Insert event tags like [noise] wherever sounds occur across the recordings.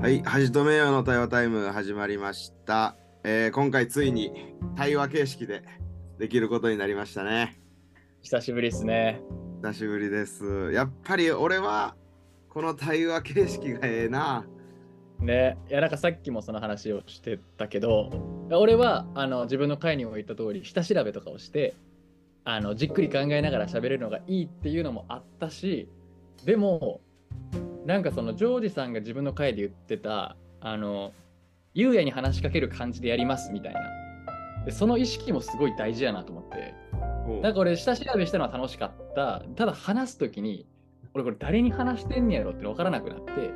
はい、はとめよの対話タイム始まりました。えー今回ついに対話形式でできることになりましたね。久しぶりですね。久しぶりです。やっぱり俺はこの対話形式がええな。ね、いやなんかさっきもその話をしてたけど、俺はあの自分の会にも言った通り、下調べとかをして、あのじっくり考えながら喋れるのがいいっていうのもあったし、でも、なんかそのジョージさんが自分の会で言ってた、あの、優也に話しかける感じでやりますみたいな。でその意識もすごい大事やなと思って。なんか俺、下調べしたのは楽しかった。ただ話すときに、俺これ誰に話してんねやろって分からなくなって、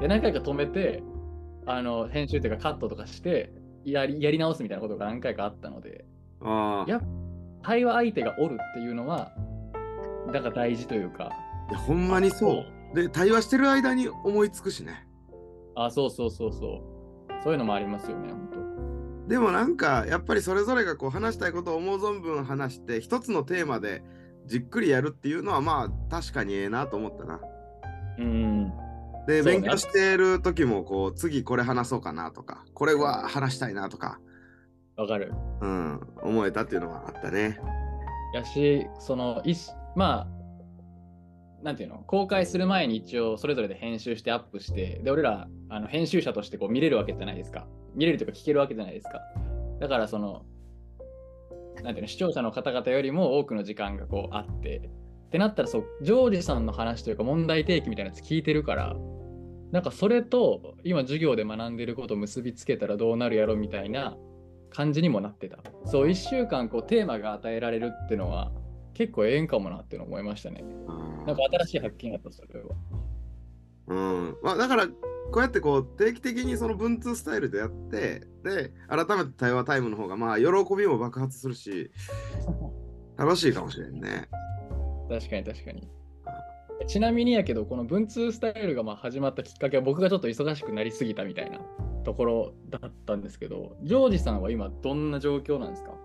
で、何回か止めて、あの、編集というかカットとかして、やりやり直すみたいなことが何回かあったので、ああや対話相手がおるっていうのは、だから大事というか、いやほんまにそう。で、対話してる間に思いつくしね。あ、そうそうそうそう。そういうのもありますよね、本でもなんかやっぱりそれぞれがこう話したいことを思う存分話して一つのテーマでじっくりやるっていうのはまあ確かにええなと思ったな。当。うん。で、ね勉強してる時もこう次これ話そうかなとかこれは話したいなとか、わかる。うん、思えたっていうのはあったね。やし、その、いしまあ、なんていうの、公開する前に一応それぞれで編集してアップして、で、俺ら、あの編集者としてこう見れるわけじゃないですか。見れるというか聞けるわけじゃないですか。だから、その、なんていうの、視聴者の方々よりも多くの時間がこうあって、ってなったら、そう、ジョージさんの話というか問題提起みたいなやつ聞いてるから、なんかそれと今授業で学んでることを結びつけたらどうなるやろみたいな感じにもなってた。そう、1週間こうテーマが与えられるっていうのは結構ええんかもなって思いましたね。うんなんか新しい発見だった、それは。うんまあ、だからこうやってこう定期的にその文通スタイルでやってで改めて対話タイムの方がまあ喜びも爆発するし [laughs] 楽しいかもしれんね。確かに確かに。ちなみにやけど、この文通スタイルがまあ始まったきっかけは僕がちょっと忙しくなりすぎたみたいなところだったんですけど、ジョージさんは今どんな状況なんですか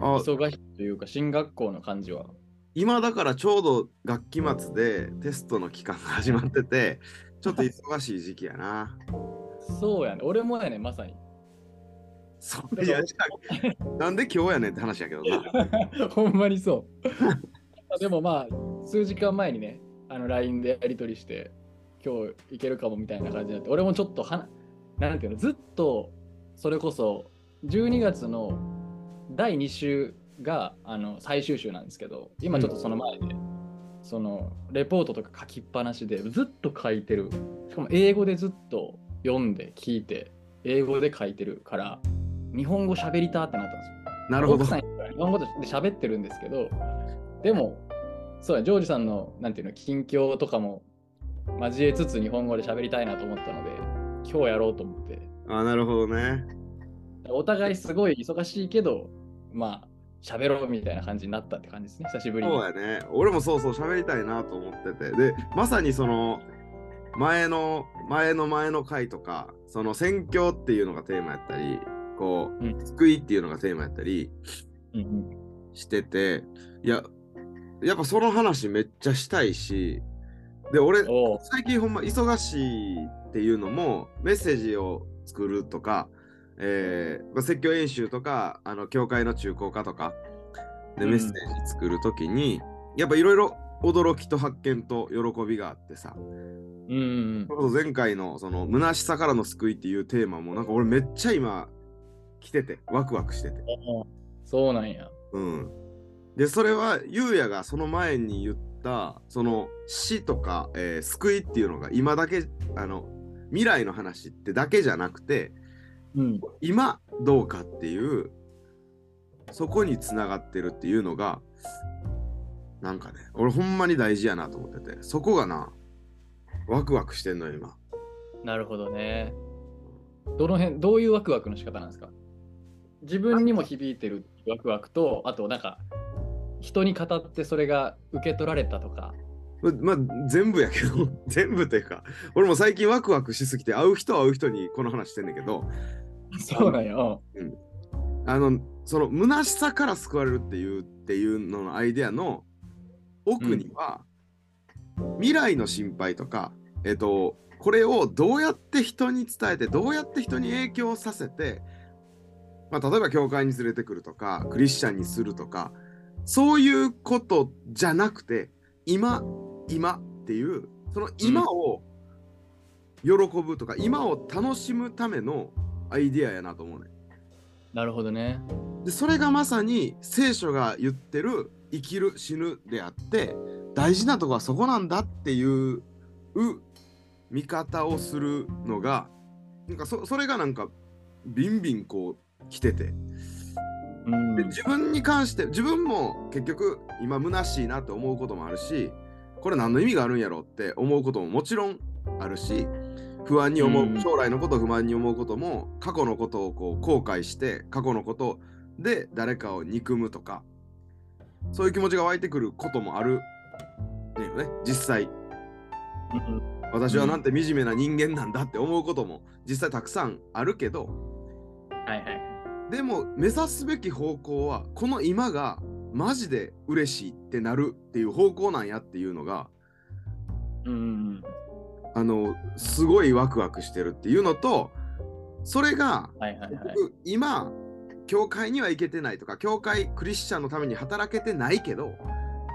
あ忙しいというか、進学校の感じは。今だからちょうど学期末でテストの期間が始まっててちょっと忙しい時期やな。そうやね。俺もやね、まさに。そやなんで今日やねんって話やけどな。[laughs] ほんまにそう。[laughs] でもまあ、数時間前にね、あの LINE でやり取りして、今日行けるかもみたいな感じになって、俺もちょっとはな、なんていうの、ずっとそれこそ12月の第2週があの最終週なんですけど、今ちょっとその前で、そのレポートとか書きっぱなしでずっと書いてる。しかも英語でずっと読んで聞いて、英語で書いてるから、日本語喋りたってなったんですよ。なるほど日本語で喋ってるんですけど、でも、そうや、ジョージさんの、なんていうの、近況とかも交えつつ日本語で喋りたいなと思ったので、今日やろうと思って。あなるほどね。お互いすごい忙しいけど、まあ、喋ろうみたいな感じになったって感じですね、久しぶりに。そうやね。俺もそうそう喋りたいなと思ってて。で、まさにその前の前の前の回とか、その宣教っていうのがテーマやったり、こう、うん救いっていうのがテーマやったりしてて、いや、やっぱその話めっちゃしたいし、で、俺、最近ほんま忙しいっていうのもメッセージを作るとか、えーまあ、説教演習とかあの教会の中高化とかでうん。メッセージ作るときに、やっぱいろいろ驚きと発見と喜びがあってさ。うんうんそれこそ前回のその虚しさからの救いっていうテーマもなんか俺めっちゃ今来ててワクワクしてて。そうなんや。うん。でそれはゆうやがその前に言ったその死とか、えー救いっていうのが今だけあの未来の話ってだけじゃなくてうん。今どうかっていうそこにつながってるっていうのがなんかね俺ほんまに大事やなと思っててそこがなワクワクしてんのよ今なるほどね。どの辺、どういうワクワクの仕方なんですか？自分にも響いてるワクワクと、あとなんか、人に語ってそれが受け取られたとか。ままあ全部やけど [laughs] 全部というか俺も最近ワクワクしすぎて会う人は会う人にこの話してんだけどそうなんや。あのその虚しさから救われるっていうっていうののアイデアの奥には、未来の心配とかえっとこれをどうやって人に伝えてどうやって人に影響させて、まあ、例えば教会に連れてくるとかクリスチャンにするとかそういうことじゃなくて今今っていうその今を喜ぶとか、今を楽しむためのアイディアやなと思うね。なるほどね。でそれがまさに聖書が言ってる生きる死ぬであって大事なとこはそこなんだっていう見方をするのがなんかそそれがなんかビンビンこう来てて、うん、で自分に関して自分も結局今虚しいなって思うこともあるしこれ何の意味があるんやろって思うことももちろんあるし不安に思う、うん、将来のことを不安に思うことも過去のことをこう後悔して過去のことで誰かを憎むとかそういう気持ちが湧いてくることもあるねよね。実際、うん、私はなんて惨めな人間なんだって思うことも実際たくさんあるけど、はいはい、でも目指すべき方向はこの今がマジで嬉しいってなるっていう方向なんやっていうのが、うん、あのすごいワクワクしてるっていうのとそれが、はいはいはい、今教会には行けてないとか教会クリスチャンのために働けてないけど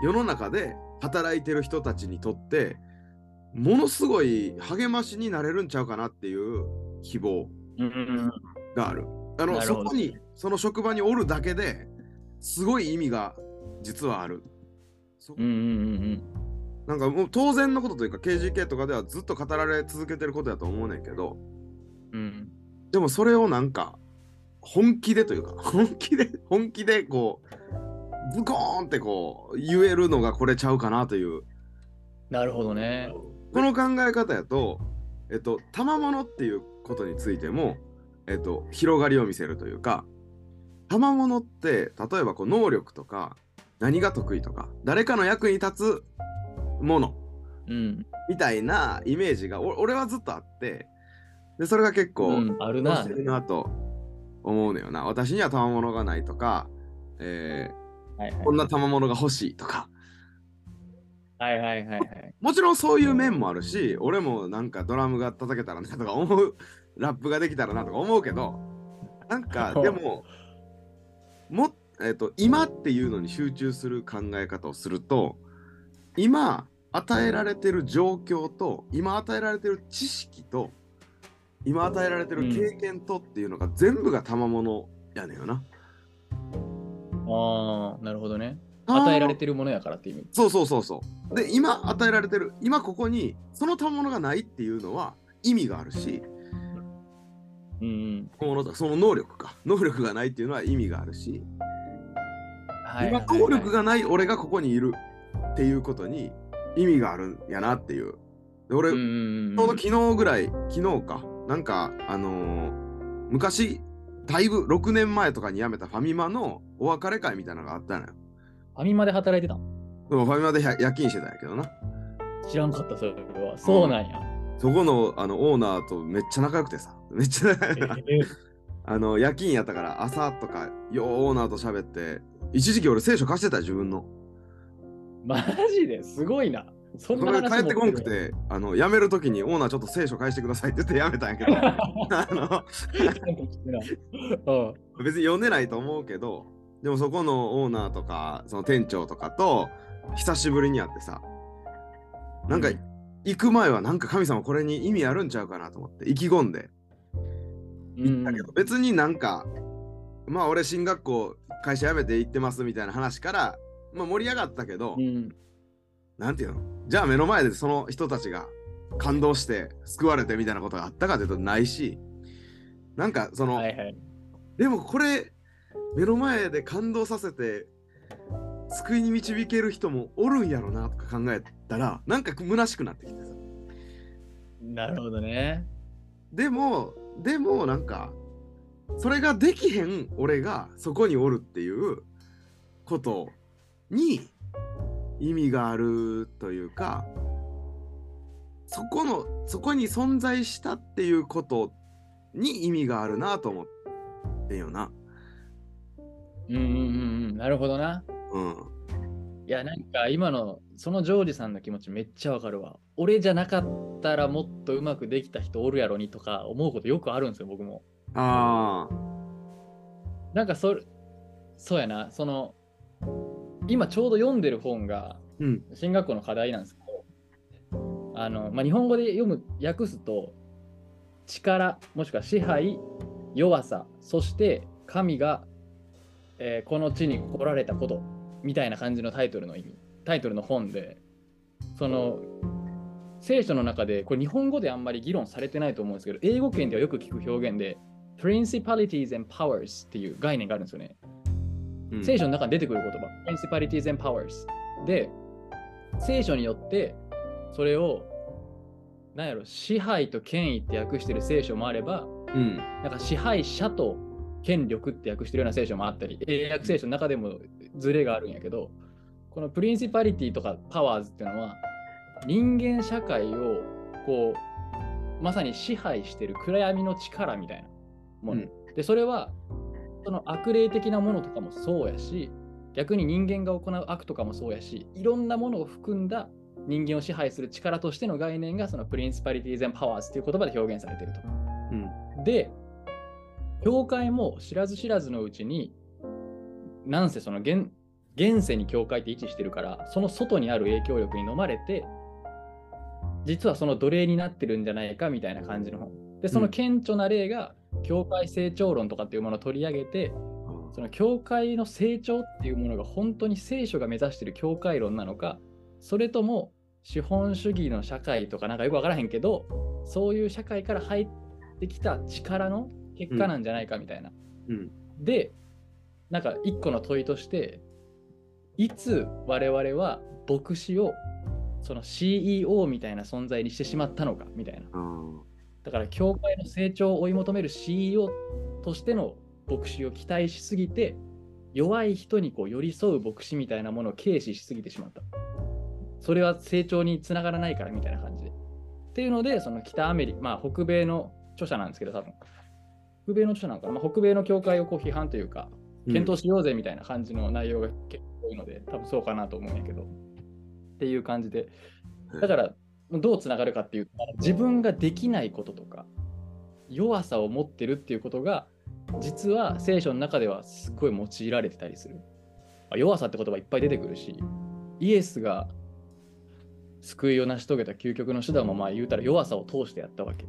世の中で働いてる人たちにとってものすごい励ましになれるんちゃうかなっていう希望がある。あのそこにその職場におるだけですごい意味が実はある。うんうんうんうん。なんかもう当然のことというか KGK とかではずっと語られ続けてることやと思うねんけど、うん、でもそれをなんか本気でというか [laughs] 本気で本気でこうズコーンってこう言えるのがこれちゃうかなという。なるほどね。この考え方やとえっと賜物っていうことについてもえっと広がりを見せるというか賜物って例えばこう能力とか何が得意とか誰かの役に立つもの、うん、みたいなイメージが俺はずっとあってでそれが結構、うん、あるな。なと思うのよな。私には賜物がないとか、えー、はいはい、こんな賜物が欲しいとか。はいはいはいはい。もちろんそういう面もあるし、俺もなんかドラムが叩けたらなとか思う、ラップができたらなとか思うけど、なんか [laughs] でも、もえーと、今っていうのに集中する考え方をすると今与えられてる状況と今与えられてる知識と今与えられてる経験とっていうのが全部が賜物やねんよな。ああなるほどね。与えられてるものやからって意味。そうそうそうそう。で今与えられてる今ここにその賜物がないっていうのは意味があるし。うん、その能力か。能力がないっていうのは意味があるし、はい今能力がない俺がここにいるっていうことに意味があるんやなっていう。で俺、ちょうど昨日ぐらい昨日か。なんかあのー、昔だいぶ6年前とかに辞めたファミマのお別れ会みたいなのがあったのよ。ファミマで働いてたでもファミマで夜勤してたんやけどな。知らんかったそれは。そうなんや、そこのあのオーナーとめっちゃ仲良くてさめっちゃ、えー、あの夜勤やったから朝とかよオーナーと喋って一時期俺聖書貸してた自分の。マジですごいな。そんな話帰ってこんくてあの辞めるときにオーナーちょっと聖書返してくださいって言って辞めたんやけど。[laughs] あの [laughs] 別に読んでないと思うけどでもそこのオーナーとかその店長とかと久しぶりに会ってさなんか、行く前はなんか神様これに意味あるんちゃうかなと思って意気込んで行ったけど、別になんかまあ俺進学校会社辞めて行ってますみたいな話から、まあ、盛り上がったけど、うん、なんていうの？じゃあ目の前でその人たちが感動して救われてみたいなことがあったかというとないしなんかその、はいはい、でもこれ目の前で感動させて救いに導ける人もおるんやろなとか考えたらなんか虚しくなってきてさ。なるほどね。でもでもなんかそれができへん俺がそこにおるっていうことに意味があるというかそこのそこに存在したっていうことに意味があるなと思ってよな。うんうんうんなるほどな。うん。いや、なんか今のそのジョージさんの気持ちめっちゃわかるわ。俺じゃなかったらもっとうまくできた人おるやろにとか思うことよくあるんですよ、僕も。ああ。なんかそれ、そうやな、その、今ちょうど読んでる本がうん。進学校の課題なんですけど、あの、まあ、日本語で読む、訳すと、力、もしくは支配、弱さ、そして神が、えーこの地に来られたこと、みたいな感じのタイトルの意味、タイトルの本で、その、聖書の中で、これ日本語であんまり議論されてないと思うんですけど、英語圏ではよく聞く表現で、principalities and powers っていう概念があるんですよね。うん聖書の中に出てくる言葉、principalities and powers。で、聖書によって、それを、なんやろ、支配と権威って訳してる聖書もあれば、うん。なんか支配者と権力って訳してるような聖書もあったり、英訳聖書の中でもズレがあるんやけど、この principality とか powers っていうのは、人間社会をこう、まさに支配してる暗闇の力みたいなもの。で、それは、その悪霊的なものとかもそうやし、逆に人間が行う悪とかもそうやし、いろんなものを含んだ人間を支配する力としての概念が、その principalities powers っていう言葉で表現されていると。うん。で、教会も知らず知らずのうちに、なんせその現現世に教会って位置してるから、その外にある影響力に飲まれて、実はその奴隷になってるんじゃないかみたいな感じの本。で、その顕著な例が、教会成長論とかっていうものを取り上げて、その教会の成長っていうものが本当に聖書が目指している教会論なのか、それとも資本主義の社会とかなんかよくわからへんけど、そういう社会から入ってきた力の結果なんじゃないかみたいな。うん。で、なんか一個の問いとして、いつ我々は牧師をその CEO みたいな存在にしてしまったのかみたいな。だから教会の成長を追い求める CEO としての牧師を期待しすぎて弱い人にこう寄り添う牧師みたいなものを軽視しすぎてしまった。それは成長につながらないからみたいな感じで。っていうのでその北アメリカ、まあ、北米の著者なんですけど多分北米の著者なのかな、まあ、北米の教会をこう批判というか検討しようぜみたいな感じの内容が結構多いので多分そうかなと思うんやけど。っていう感じで。だからどうつながるかっていうと自分ができないこととか弱さを持ってるっていうことが実は聖書の中ではすっごい用いられてたりする。まあ弱さって言葉いっぱい出てくるしイエスが救いを成し遂げた究極の手段もまあ言うたら弱さを通してやったわけ。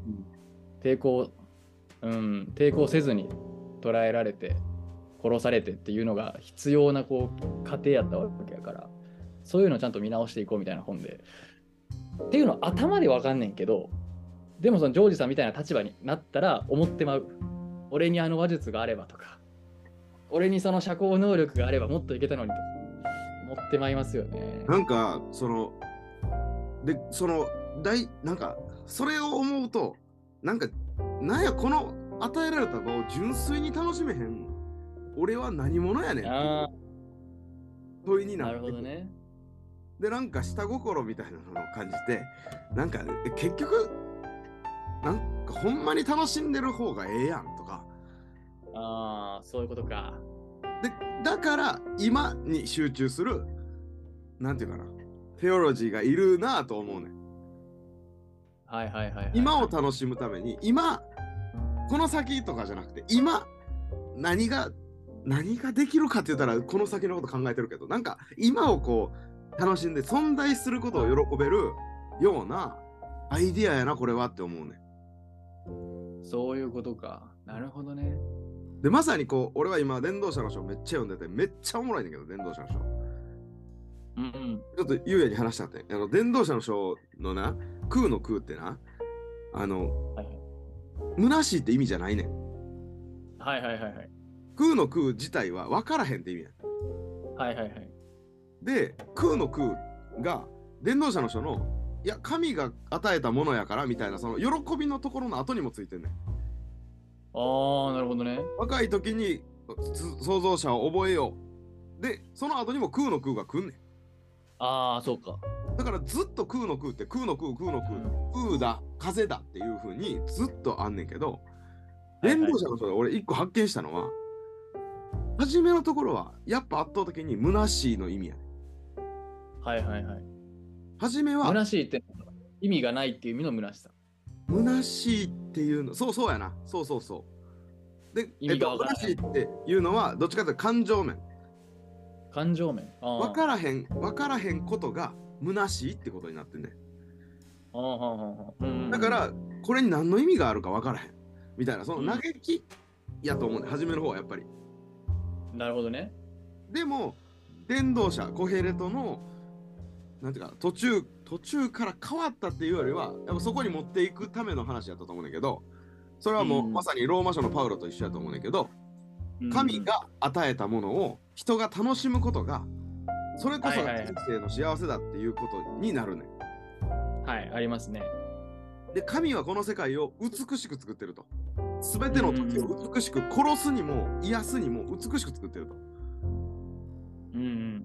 抵抗、うん、抵抗せずに捕らえられて殺されてっていうのが必要なこう過程やったわけやから。そういうのをちゃんと見直していこうみたいな本で。っていうのは頭でわかんねんけどでもそのジョージさんみたいな立場になったら思ってまう。俺にあの話術があればとか。俺にその社交能力があればもっといけたのにとか。思ってまいりますよね。なんか、その、で、その、大、なんか、それを思うと、なんか、なんや、この与えられた場を純粋に楽しめへん。俺は何者やねんって問いになる。ほどね。で、なんか下心みたいなのを感じて、なんか、え結局、なんかほんまに楽しんでる方がええやんとか。ああそういうことか。で、だから今に集中する、なんていうかな、テオロジーがいるなぁと思うねん。はいはいはい、はい、今を楽しむために、今、この先とかじゃなくて、今、何が、何ができるかって言ったら、この先のこと考えてるけど、なんか、今をこう、楽しんで、存在することを喜べるようなアイディアやな、これはって思うね。そういうことか。なるほどね。で、まさにこう、俺は今、電動車の書めっちゃ読んでて、めっちゃおもろいんだけど、電動車の書。うんうん。ちょっとゆうやに話したって、あの、電動車の書のな、空の空ってな、あの、はいはい。虚しいって意味じゃないねん。はいはいはいはい空の空自体は分からへんって意味やねはいはいはいん。で、空の空が、電動車の書の、いや、神が与えたものやからみたいな、その喜びのところの後にもついてんねん。ああなるほどね若い時につ創造者を覚えよう。で、その後にも空の空が来んねん。ああそうかだからずっと空の空って空の空空の空空だ風だっていう風にずっとあんねんけどはいはい電動車の人で俺一個発見したのは初めのところはやっぱ圧倒的に虚しいの意味やね。はいはいはい。初めは虚しいって意味がないっていう意味の虚しさ。虚しいっていうのそうそうやな。そうそうそう。で、意味が虚しいっていうのはどっちかというと感情面。感情面。分からへん分からへんことが虚しいってことになってんねん。だからこれに何の意味があるか分からへん。みたいなその嘆きやと思うね初めの方はやっぱりなるほどね。でも伝道者コヘレトのなんていうか途中途中から変わったっていうよりはやっぱそこに持っていくための話やったと思うんだけどそれはもう、うんまさにローマ書のパウロと一緒やと思うんだけどうん神が与えたものを人が楽しむことがそれこそはいはいはい人生の幸せだっていうことになるねん。はい、ありますね。で神はこの世界を美しく作ってると。全ての時を美しく殺すにも癒すにも美しく作ってると。うん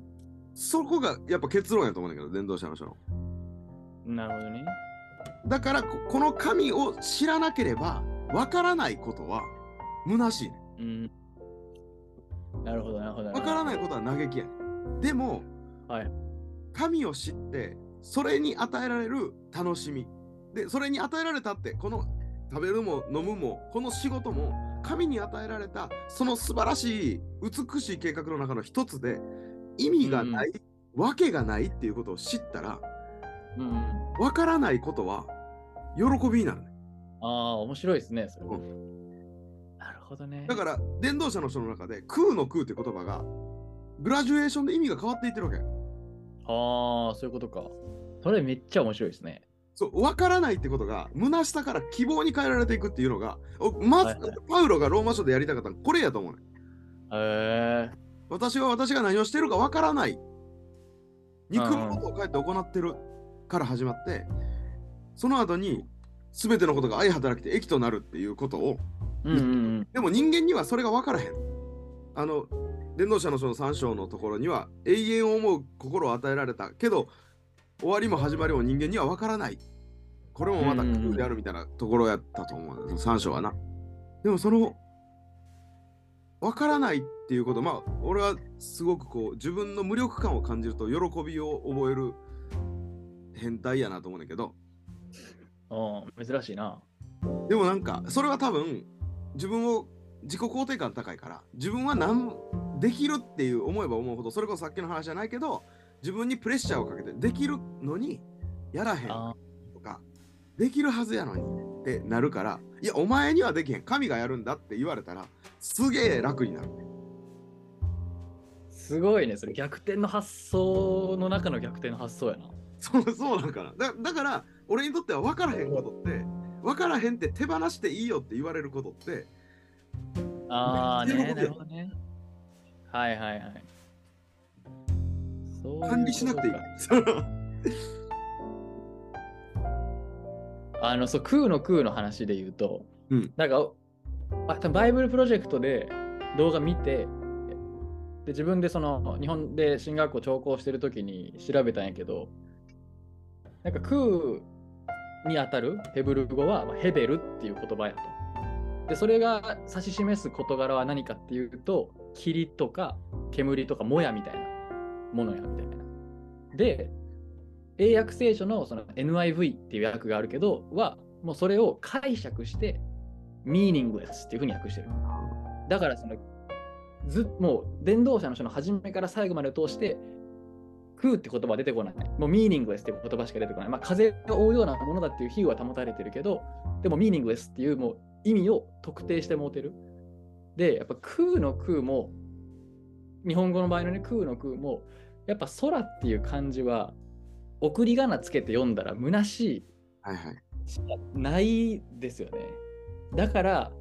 そこがやっぱ結論やと思うんだけど伝道者の書の。うん。なるほどね。だからここの神を知らなければわからないことは虚しいねうん。なるほど、なるほど。ん。わからないことは嘆きやねん。でもはい。神を知ってそれに与えられる楽しみでそれに与えられたってこの食べるも飲むもこの仕事も神に与えられたその素晴らしい美しい計画の中の一つで意味がない、わけがないっていうことを知ったらうんうん。わからないことは喜びになるねああ、面白いですね、それ。うなるほどね。だから伝道者の書の中で空の空って言葉がグラジュエーションで意味が変わっていってるわけああ、そういうことか。それめっちゃ面白いですね。そう分からないってことが虚しさから希望に変えられていくっていうのがおまず、はいはい。パウロがローマ書でやりたかったのはこれやと思うねへえ。私は私が何をしてるか分からない。憎むことを書いて行ってるから始まってその後に全てのことが相働きで益となるっていうことをうんうんうん。でも人間にはそれが分からへん。あの伝道者の書の3章のところには永遠を思う心を与えられたけど終わりも始まりも人間には分からないこれもまた空であるみたいなところやったと思う、3章はな。でもその分からないっていうことまあ俺はすごくこう自分の無力感を感じると喜びを覚える変態やなと思うんだけど。うん、珍しいな。でもなんかそれは多分自分を自己肯定感高いから自分は何できるっていう思えば思うほどそれこそさっきの話じゃないけど自分にプレッシャーをかけてできるのにやらへんできるはずやのにってなるからいやお前にはできへん神がやるんだって言われたらすげえ楽になるすごいね、それ逆転の発想の中の逆転の発想やな。そうそうなんかなだだから俺にとっては分からへんことって分からへんって手放していいよって言われることってああね、なるほどね。はいはいはい。管理しなくていいあの、そう、空の空の話で言うと、うんなんか、あ多分バイブルプロジェクトで動画見て、で自分でその日本で進学校聴講してる時に調べたんやけど、なんか空にあたるヘブル語は、まあ、ヘベルっていう言葉やと。で、それが指し示す事柄は何かっていうと、霧とか煙とかもやみたいなものやみたいな。で、英訳聖書のその NIV っていう訳があるけど、は、もうそれを解釈して、meaningless っていうふうに訳してる。だからその、ずもう伝道者の書の初めから最後まで通して、空って言葉は出てこない。もう meaningless っていう言葉しか出てこない。まあ、風を追うようなものだっていう比喩は保たれてるけど、でも meaningless っていうもう意味を特定してもうてる。で、やっぱ空の空も、日本語の場合のね、空の空も、やっぱ空っていう漢字は、送り仮名つけて読んだら虚しいしかないですよね。だから、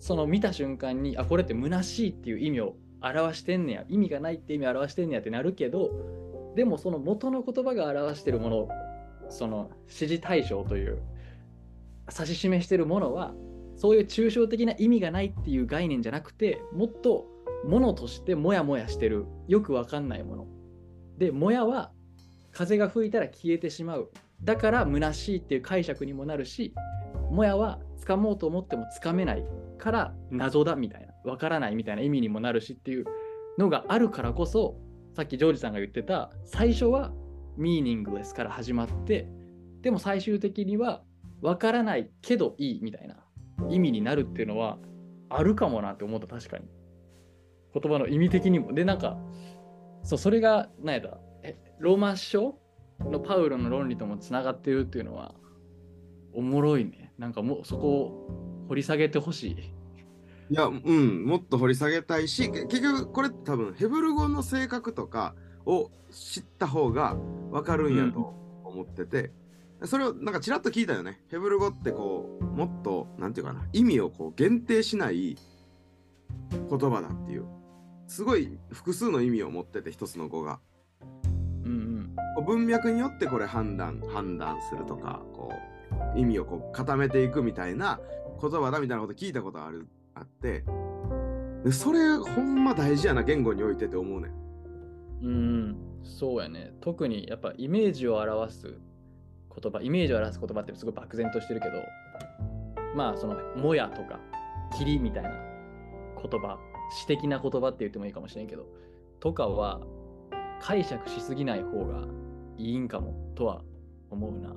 その見た瞬間に、あ、これって虚しいっていう意味を表してんねや、意味がないって意味を表してんねやってなるけど、でもその元の言葉が表してるもの、その指示対象という、指し示してるものは、そういう抽象的な意味がないっていう概念じゃなくて、もっとものとしてモヤモヤしてる、よくわかんないもの。で、もやは風が吹いたら消えてしまう。だから虚しいっていう解釈にもなるし、もやは掴もうと思っても掴めないから謎だみたいな、わからないみたいな意味にもなるしっていうのがあるからこそ、さっきジョージさんが言ってた、最初はミーニングレスから始まってでも最終的には分からないけどいいみたいな意味になるっていうのはあるかもなって思った確かに。言葉の意味的にも。でなんかそうそれが何やった？ローマ書のパウロの論理ともつながってるっていうのはおもろいねなんかもうそこを掘り下げてほしいいや、うん、もっと掘り下げたいし、結局これ多分ヘブル語の性格とかを知った方が分かるんやと思ってて、それをなんかちらっと聞いたよね。ヘブル語ってこう、もっと、なんていうかな、意味をこう限定しない言葉だっていう。すごい複数の意味を持ってて、一つの語が。文脈によってこれ判断、判断するとか、こう、意味をこう固めていくみたいな言葉だみたいなこと聞いたことある、あって、でそれほんま大事やな、言語においてって思うねん。うんそうやね特にやっぱイメージを表す言葉イメージを表す言葉ってすごい漠然としてるけどまあその「もや」とか「霧」みたいな言葉詩的な言葉って言ってもいいかもしれんけどとかは解釈しすぎない方がいいんかもとは思うな。